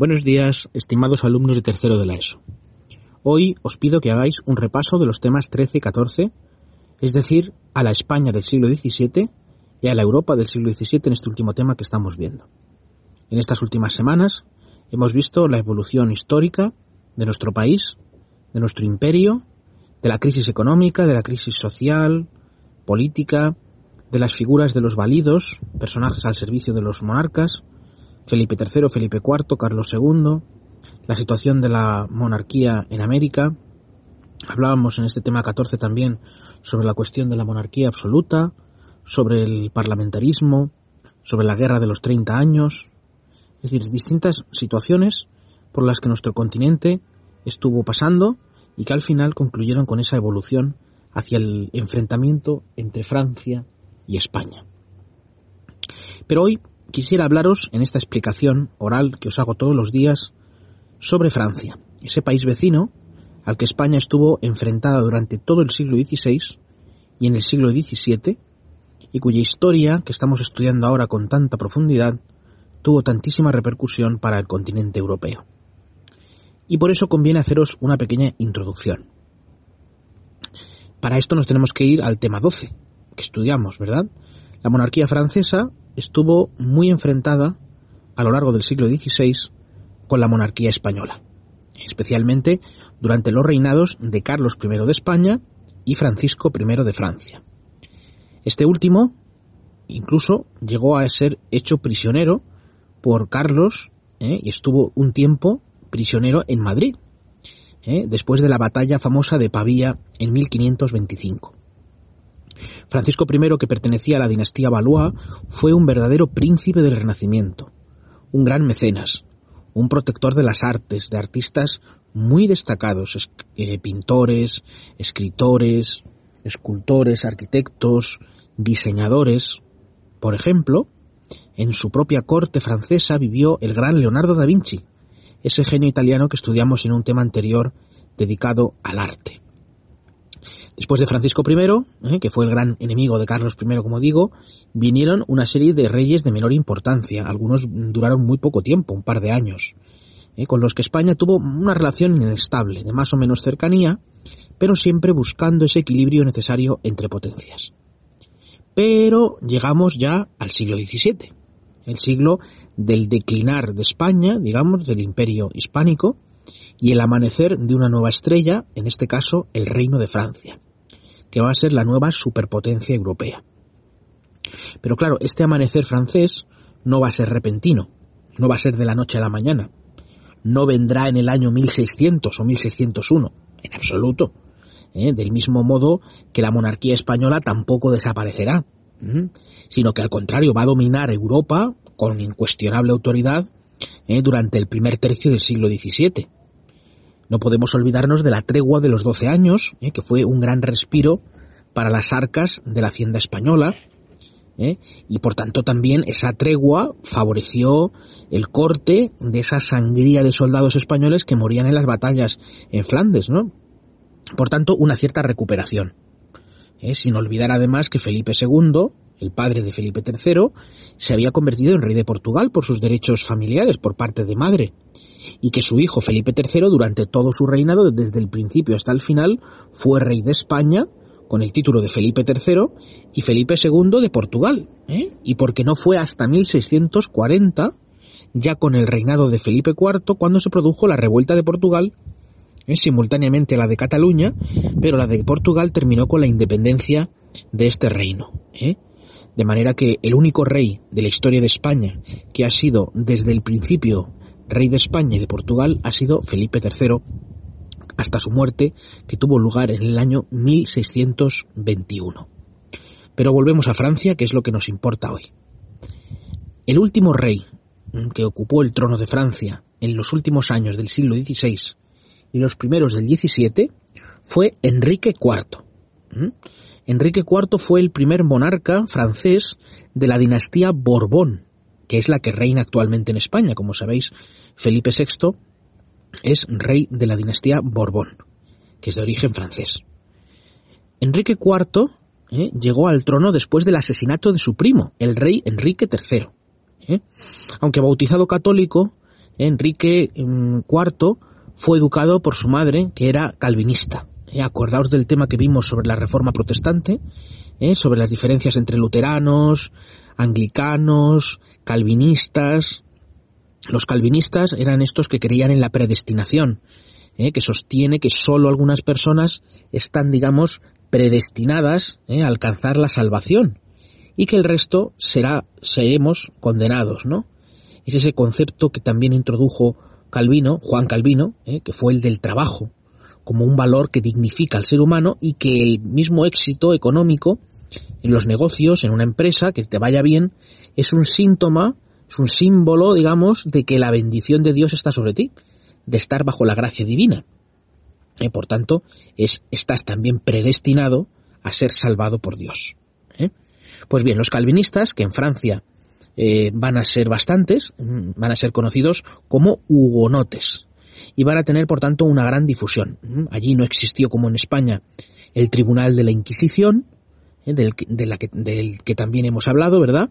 Buenos días, estimados alumnos de tercero de la ESO. Hoy os pido que hagáis un repaso de los temas 13 y 14, es decir, a la España del siglo XVII y a la Europa del siglo XVII en este último tema que estamos viendo. En estas últimas semanas hemos visto la evolución histórica de nuestro país, de nuestro imperio, de la crisis económica, de la crisis social, política, de las figuras de los validos, personajes al servicio de los monarcas, Felipe III, Felipe IV, Carlos II, la situación de la monarquía en América. Hablábamos en este tema 14 también sobre la cuestión de la monarquía absoluta, sobre el parlamentarismo, sobre la guerra de los 30 años, es decir, distintas situaciones por las que nuestro continente estuvo pasando y que al final concluyeron con esa evolución hacia el enfrentamiento entre Francia y España. Pero hoy quisiera hablaros en esta explicación oral que os hago todos los días sobre Francia, ese país vecino al que España estuvo enfrentada durante todo el siglo XVI y en el siglo XVII y cuya historia que estamos estudiando ahora con tanta profundidad tuvo tantísima repercusión para el continente europeo. Y por eso conviene haceros una pequeña introducción. Para esto nos tenemos que ir al tema 12, que estudiamos, ¿verdad? La monarquía francesa estuvo muy enfrentada a lo largo del siglo XVI con la monarquía española, especialmente durante los reinados de Carlos I de España y Francisco I de Francia. Este último incluso llegó a ser hecho prisionero por Carlos ¿eh? y estuvo un tiempo prisionero en Madrid, ¿eh? después de la batalla famosa de Pavía en 1525. Francisco I, que pertenecía a la dinastía Valois, fue un verdadero príncipe del Renacimiento, un gran mecenas, un protector de las artes, de artistas muy destacados, eh, pintores, escritores, escultores, arquitectos, diseñadores. Por ejemplo, en su propia corte francesa vivió el gran Leonardo da Vinci, ese genio italiano que estudiamos en un tema anterior dedicado al arte. Después de Francisco I, eh, que fue el gran enemigo de Carlos I, como digo, vinieron una serie de reyes de menor importancia. Algunos duraron muy poco tiempo, un par de años, eh, con los que España tuvo una relación inestable, de más o menos cercanía, pero siempre buscando ese equilibrio necesario entre potencias. Pero llegamos ya al siglo XVII, el siglo del declinar de España, digamos, del imperio hispánico, y el amanecer de una nueva estrella, en este caso el Reino de Francia, que va a ser la nueva superpotencia europea. Pero claro, este amanecer francés no va a ser repentino, no va a ser de la noche a la mañana, no vendrá en el año 1600 o 1601, en absoluto. ¿eh? Del mismo modo que la monarquía española tampoco desaparecerá, sino que al contrario va a dominar Europa con incuestionable autoridad ¿eh? durante el primer tercio del siglo XVII. No podemos olvidarnos de la tregua de los doce años, ¿eh? que fue un gran respiro para las arcas de la hacienda española, ¿eh? y por tanto también esa tregua favoreció el corte de esa sangría de soldados españoles que morían en las batallas en Flandes, ¿no? Por tanto, una cierta recuperación. Sin olvidar además que Felipe II, el padre de Felipe III, se había convertido en rey de Portugal por sus derechos familiares por parte de madre, y que su hijo Felipe III durante todo su reinado, desde el principio hasta el final, fue rey de España, con el título de Felipe III, y Felipe II de Portugal, ¿eh? y porque no fue hasta 1640, ya con el reinado de Felipe IV, cuando se produjo la revuelta de Portugal, ¿eh? simultáneamente la de Cataluña, pero la de Portugal terminó con la independencia de este reino. ¿eh? De manera que el único rey de la historia de España que ha sido desde el principio rey de España y de Portugal ha sido Felipe III hasta su muerte que tuvo lugar en el año 1621. Pero volvemos a Francia, que es lo que nos importa hoy. El último rey que ocupó el trono de Francia en los últimos años del siglo XVI y los primeros del XVII fue Enrique IV. ¿Mm? Enrique IV fue el primer monarca francés de la dinastía Borbón, que es la que reina actualmente en España. Como sabéis, Felipe VI es rey de la dinastía Borbón, que es de origen francés. Enrique IV ¿eh? llegó al trono después del asesinato de su primo, el rey Enrique III. ¿eh? Aunque bautizado católico, Enrique IV mm, fue educado por su madre, que era calvinista. ¿Eh? Acordaos del tema que vimos sobre la reforma protestante, sobre las diferencias entre luteranos, anglicanos, calvinistas. Los calvinistas eran estos que creían en la predestinación, que sostiene que sólo algunas personas están, digamos, predestinadas a alcanzar la salvación y que el resto será, seremos condenados, ¿no? Es ese concepto que también introdujo Calvino, Juan Calvino, ¿eh? que fue el del trabajo, como un valor que dignifica al ser humano y que el mismo éxito económico en los negocios, en una empresa, que te vaya bien, es un síntoma, es un símbolo, digamos, de que la bendición de Dios está sobre ti, de estar bajo la gracia divina. ¿Eh? por tanto, es, estás también predestinado a ser salvado por Dios. ¿eh? Pues bien, los calvinistas, que en Francia eh, van a ser bastantes, mm, van a ser conocidos como hugonotes y van a tener, por tanto, una gran difusión. Allí no existió, como en España, el Tribunal de la Inquisición, eh, del, que, también hemos hablado, ¿verdad?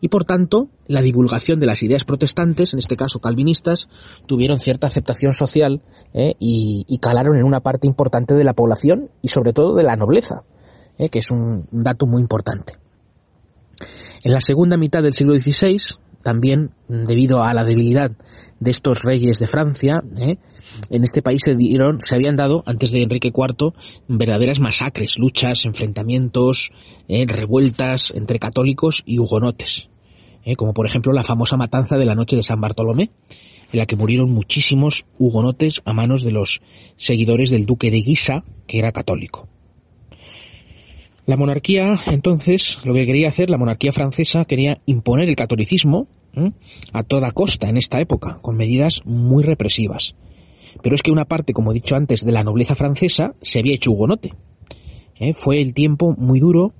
Y por tanto, la divulgación de las ideas protestantes, en este caso calvinistas, tuvieron cierta aceptación social eh, y, calaron en una parte importante de la población y sobre todo de la nobleza, que es un dato muy importante. En la segunda mitad del siglo XVI, también debido a la debilidad de estos reyes de Francia, ¿eh? en este país se, dieron, se habían dado, antes de Enrique IV, verdaderas masacres, luchas, enfrentamientos, ¿eh? revueltas entre católicos y hugonotes, ¿eh? como por ejemplo la famosa matanza de la noche de San Bartolomé, en la que murieron muchísimos hugonotes a manos de los seguidores del duque de Guisa, que era católico. La monarquía, entonces, lo que quería hacer, la monarquía francesa quería imponer el catolicismo a toda costa en esta época, con medidas muy represivas. Pero es que una parte, como he dicho antes, de la nobleza francesa se había hecho hugonote. ¿eh? Fue el tiempo muy duro,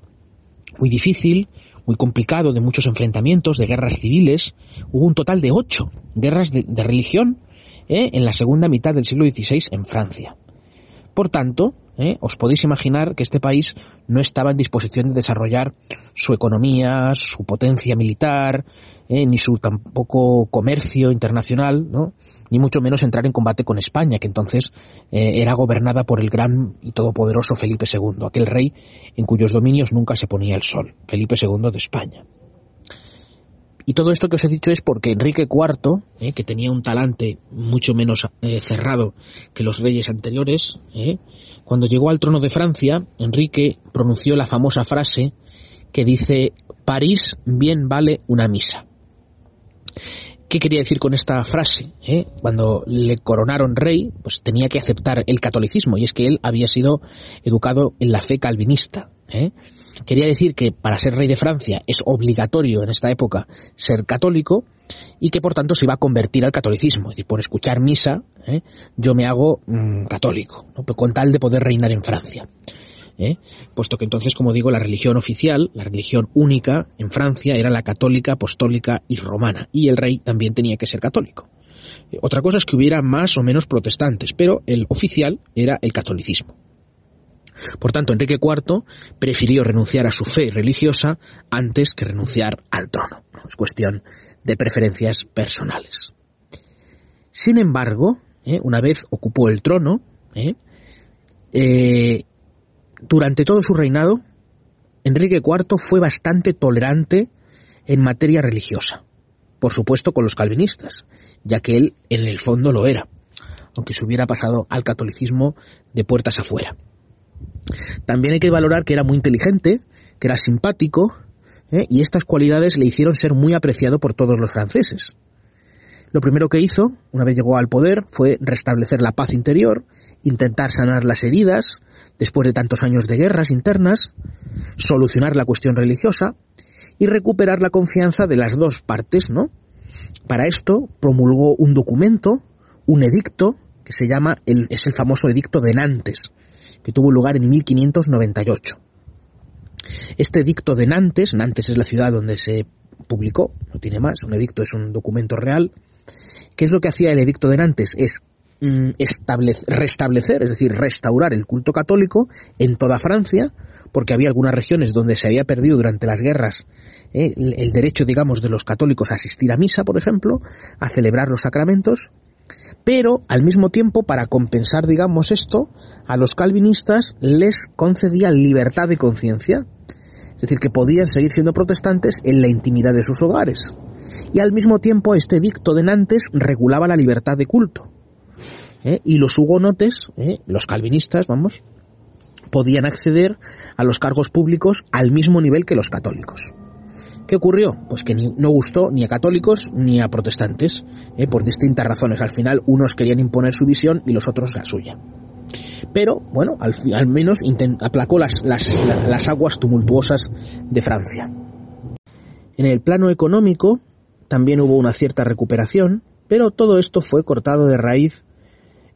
muy difícil, muy complicado, de muchos enfrentamientos, de guerras civiles. Hubo un total de ocho guerras de, religión ¿eh? en la segunda mitad del siglo XVI en Francia. Por tanto, ¿eh? os podéis imaginar que este país no estaba en disposición de desarrollar su economía, su potencia militar, ¿eh? ni su tampoco comercio internacional, ¿no? ni mucho menos entrar en combate con España, que entonces eh, era gobernada por el gran y todopoderoso Felipe II, aquel rey en cuyos dominios nunca se ponía el sol, Felipe II de España. Y todo esto que os he dicho es porque Enrique IV, eh, que tenía un talante mucho menos eh, cerrado que los reyes anteriores, eh, cuando llegó al trono de Francia, Enrique pronunció la famosa frase que dice, París bien vale una misa. ¿Qué quería decir con esta frase? Cuando le coronaron rey, pues tenía que aceptar el catolicismo, y es que él había sido educado en la fe calvinista. Quería decir que para ser rey de Francia es obligatorio en esta época ser católico y que por tanto se iba a convertir al catolicismo. Es decir, por escuchar misa, ¿eh? yo me hago mm, católico, con tal de poder reinar en Francia. ¿eh? Puesto que entonces, como digo, la religión oficial, la religión única en Francia era la católica, apostólica y romana, y el rey también tenía que ser católico. Otra cosa es que hubiera más o menos protestantes, pero el oficial era el catolicismo. Por tanto, Enrique IV prefirió renunciar a su fe religiosa antes que renunciar al trono. Es cuestión de preferencias personales. Sin embargo, ¿eh? una vez ocupó el trono, ¿eh? Eh, durante todo su reinado, Enrique IV fue bastante tolerante en materia religiosa. Por supuesto con los calvinistas, ya que él en el fondo lo era, aunque se hubiera pasado al catolicismo de puertas afuera. También hay que valorar que era muy inteligente, que era simpático, ¿eh? y estas cualidades le hicieron ser muy apreciado por todos los franceses. Lo primero que hizo, una vez llegó al poder, fue restablecer la paz interior, intentar sanar las heridas, después de tantos años de guerras internas, solucionar la cuestión religiosa y recuperar la confianza de las dos partes, ¿no? Para esto promulgó un documento, un edicto, que se llama, el, es el famoso edicto de Nantes, que tuvo lugar en 1598. Este edicto de Nantes, Nantes es la ciudad donde se publicó, no tiene más, un edicto es un documento real. ¿Qué es lo que hacía el edicto de Nantes? Es mm, restablecer, es decir, restaurar el culto católico en toda Francia, porque había algunas regiones donde se había perdido durante las guerras eh, el derecho, digamos, de los católicos a asistir a misa, por ejemplo, a celebrar los sacramentos, pero al mismo tiempo, para compensar, digamos, esto, a los calvinistas les concedía libertad de conciencia, es decir, que podían seguir siendo protestantes en la intimidad de sus hogares. Y al mismo tiempo este dicto de Nantes regulaba la libertad de culto. ¿eh? Y los hugonotes, ¿eh? los calvinistas, vamos, podían acceder a los cargos públicos al mismo nivel que los católicos. ¿Qué ocurrió? Pues que no gustó ni a católicos ni a protestantes, ¿eh? por distintas razones. Al final unos querían imponer su visión y los otros la suya. Pero, bueno, al, al menos aplacó las, las, aguas tumultuosas de Francia. En el plano económico también hubo una cierta recuperación, pero todo esto fue cortado de raíz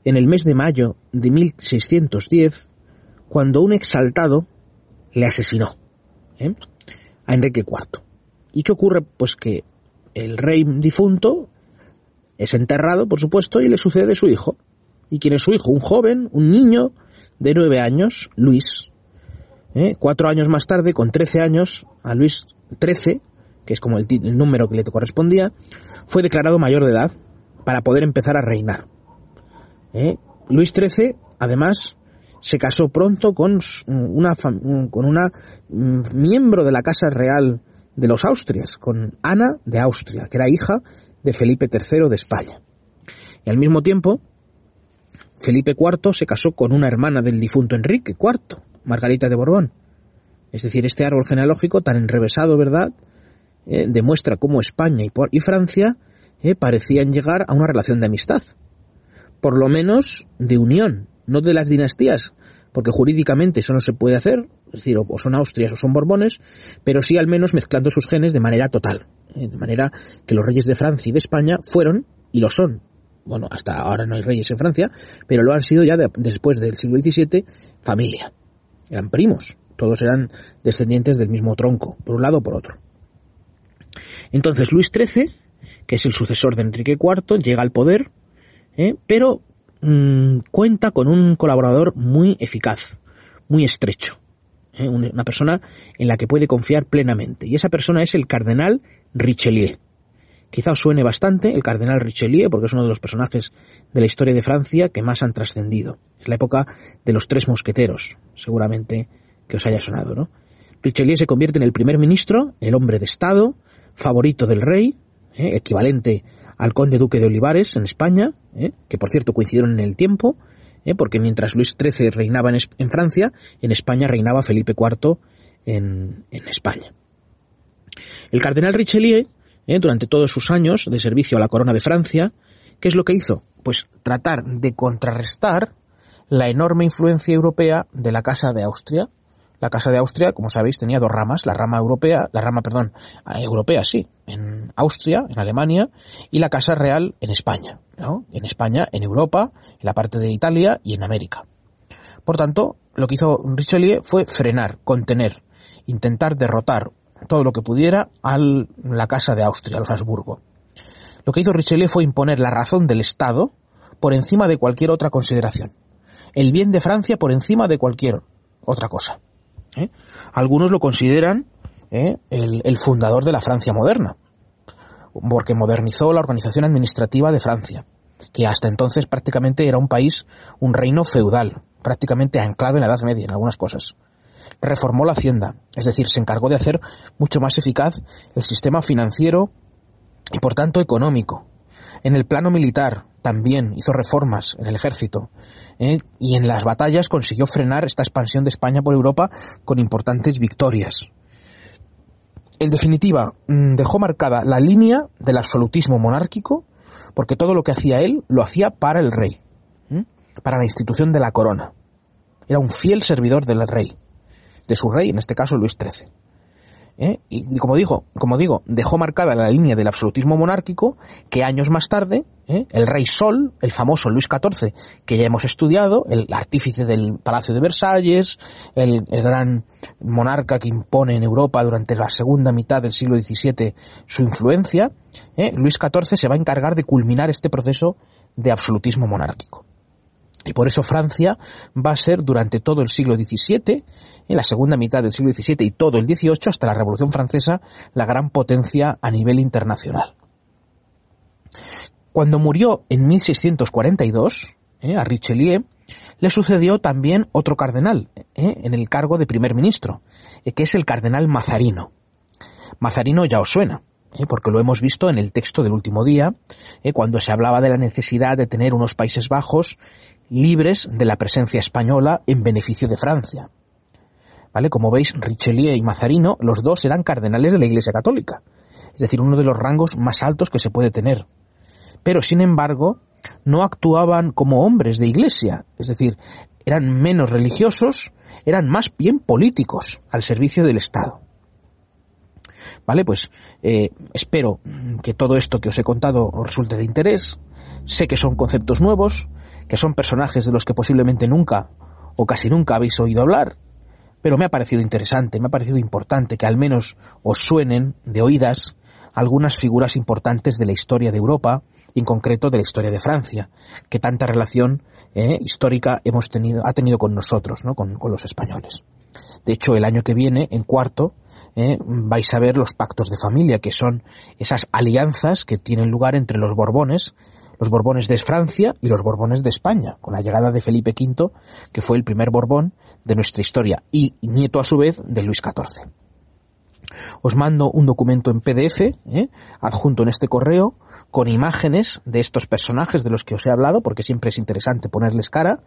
en el mes de mayo de 1610, cuando un exaltado le asesinó ¿eh? a Enrique IV. ¿Y qué ocurre? Pues que el rey difunto es enterrado, por supuesto, y le sucede su hijo, ¿Y quién es su hijo? Un joven, un niño de nueve años, Luis. ¿eh? Cuatro años más tarde, con trece años, a Luis XIII, que es como el, número que le correspondía, fue declarado mayor de edad para poder empezar a reinar. ¿eh? Luis XIII, además, se casó pronto con una, con una mm, miembro de la Casa Real de los Austrias, con Ana de Austria, que era hija de Felipe III de España. Y al mismo tiempo, Felipe IV se casó con una hermana del difunto Enrique IV, Margarita de Borbón. Es decir, este árbol genealógico tan enrevesado, ¿verdad?, eh, demuestra cómo España y, Francia eh, parecían llegar a una relación de amistad. Por lo menos de unión, no de las dinastías, porque jurídicamente eso no se puede hacer, es decir, o son Austrias o son Borbones, pero sí al menos mezclando sus genes de manera total, eh, de manera que los reyes de Francia y de España fueron, y lo son, bueno, hasta ahora no hay reyes en Francia, pero lo han sido ya después del siglo XVII, familia. Eran primos, todos eran descendientes del mismo tronco, por un lado o por otro. Entonces Luis XIII, que es el sucesor de Enrique IV, llega al poder, ¿eh? pero mm, cuenta con un colaborador muy eficaz, muy estrecho, ¿eh? una persona en la que puede confiar plenamente, y esa persona es el cardenal Richelieu. Quizá os suene bastante el cardenal Richelieu, porque es uno de los personajes de la historia de Francia que más han trascendido. Es la época de los tres mosqueteros, seguramente que os haya sonado, ¿no? Richelieu se convierte en el primer ministro, el hombre de Estado, favorito del rey, ¿eh? equivalente al conde duque de Olivares en España, ¿eh? que por cierto coincidieron en el tiempo, ¿eh? porque mientras Luis XIII reinaba en, Francia, en España reinaba Felipe IV en, España. El cardenal Richelieu ¿eh? durante todos sus años de servicio a la corona de Francia, ¿qué es lo que hizo? Pues tratar de contrarrestar la enorme influencia europea de la Casa de Austria. La Casa de Austria, como sabéis, tenía dos ramas, la rama europea, la rama, perdón, europea, sí, en Austria, en Alemania, y la Casa Real en España, ¿no? En España, en Europa, en la parte de Italia y en América. Por tanto, lo que hizo Richelieu fue frenar, contener, intentar derrotar todo lo que pudiera a la casa de Austria, los Habsburgo. Lo que hizo Richelieu fue imponer la razón del Estado por encima de cualquier otra consideración. El bien de Francia por encima de cualquier otra cosa. ¿eh? Algunos lo consideran ¿eh? el fundador de la Francia moderna, porque modernizó la organización administrativa de Francia, que hasta entonces prácticamente era un país, un reino feudal, prácticamente anclado en la Edad Media en algunas cosas reformó la hacienda, es decir, se encargó de hacer mucho más eficaz el sistema financiero y por tanto económico. En el plano militar también hizo reformas en el ejército ¿eh? y en las batallas consiguió frenar esta expansión de España por Europa con importantes victorias. En definitiva, mm, dejó marcada la línea del absolutismo monárquico porque todo lo que hacía él lo hacía para el rey, para la institución de la corona. Era un fiel servidor del rey de su rey, en este caso Luis XIII. ¿Eh? y como digo, como digo, dejó marcada la línea del absolutismo monárquico que años más tarde ¿eh? el rey Sol, el famoso Luis XIV, que ya hemos estudiado, el artífice del Palacio de Versalles, el, gran monarca que impone en Europa durante la segunda mitad del siglo XVII su influencia, ¿eh? Luis XIV se va a encargar de culminar este proceso de absolutismo monárquico. Y por eso Francia va a ser durante todo el siglo XVII, en la segunda mitad del siglo XVII y todo el XVIII, hasta la Revolución Francesa, la gran potencia a nivel internacional. Cuando murió en 1642, eh, a Richelieu, le sucedió también otro cardenal eh, en el cargo de primer ministro, eh, que es el cardenal Mazarino. Mazarino ya os suena, porque lo hemos visto en el texto del último día, cuando se hablaba de la necesidad de tener unos Países Bajos libres de la presencia española en beneficio de Francia. ¿Vale? Como veis, Richelieu y Mazarino, los dos eran cardenales de la Iglesia Católica, es decir, uno de los rangos más altos que se puede tener. Pero, sin embargo, no actuaban como hombres de iglesia, es decir, eran menos religiosos, eran más bien políticos al servicio del Estado. Vale, pues eh, espero que todo esto que os he contado os resulte de interés. Sé que son conceptos nuevos, que son personajes de los que posiblemente nunca o casi nunca habéis oído hablar, pero me ha parecido interesante, me ha parecido importante que al menos os suenen de oídas algunas figuras importantes de la historia de Europa y en concreto de la historia de Francia, que tanta relación eh, histórica hemos tenido, ha tenido con nosotros, ¿no? con, los españoles. De hecho, el año que viene, en cuarto, eh, vais a ver los pactos de familia, que son esas alianzas que tienen lugar entre los Borbones, los Borbones de Francia y los Borbones de España, con la llegada de Felipe V, que fue el primer Borbón de nuestra historia y nieto a su vez de Luis XIV. Os mando un documento en PDF, ¿eh? adjunto en este correo, con imágenes de estos personajes de los que os he hablado, porque siempre es interesante ponerles cara,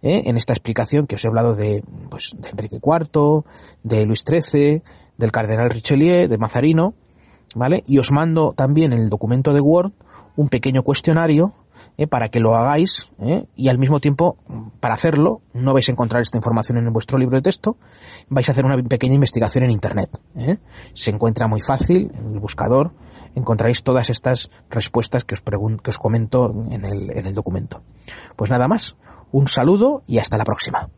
¿eh? en esta explicación que os he hablado de, pues, de Enrique IV, de Luis XIII, del cardenal Richelieu, de Mazarino, ¿vale? Y os mando también en el documento de Word un pequeño cuestionario ¿eh? para que lo hagáis ¿eh? y al mismo tiempo, para hacerlo, no vais a encontrar esta información en vuestro libro de texto, vais a hacer una pequeña investigación en Internet. ¿eh? Se encuentra muy fácil en el buscador, encontraréis todas estas respuestas que os, que os comento en el, en el documento. Pues nada más, un saludo y hasta la próxima.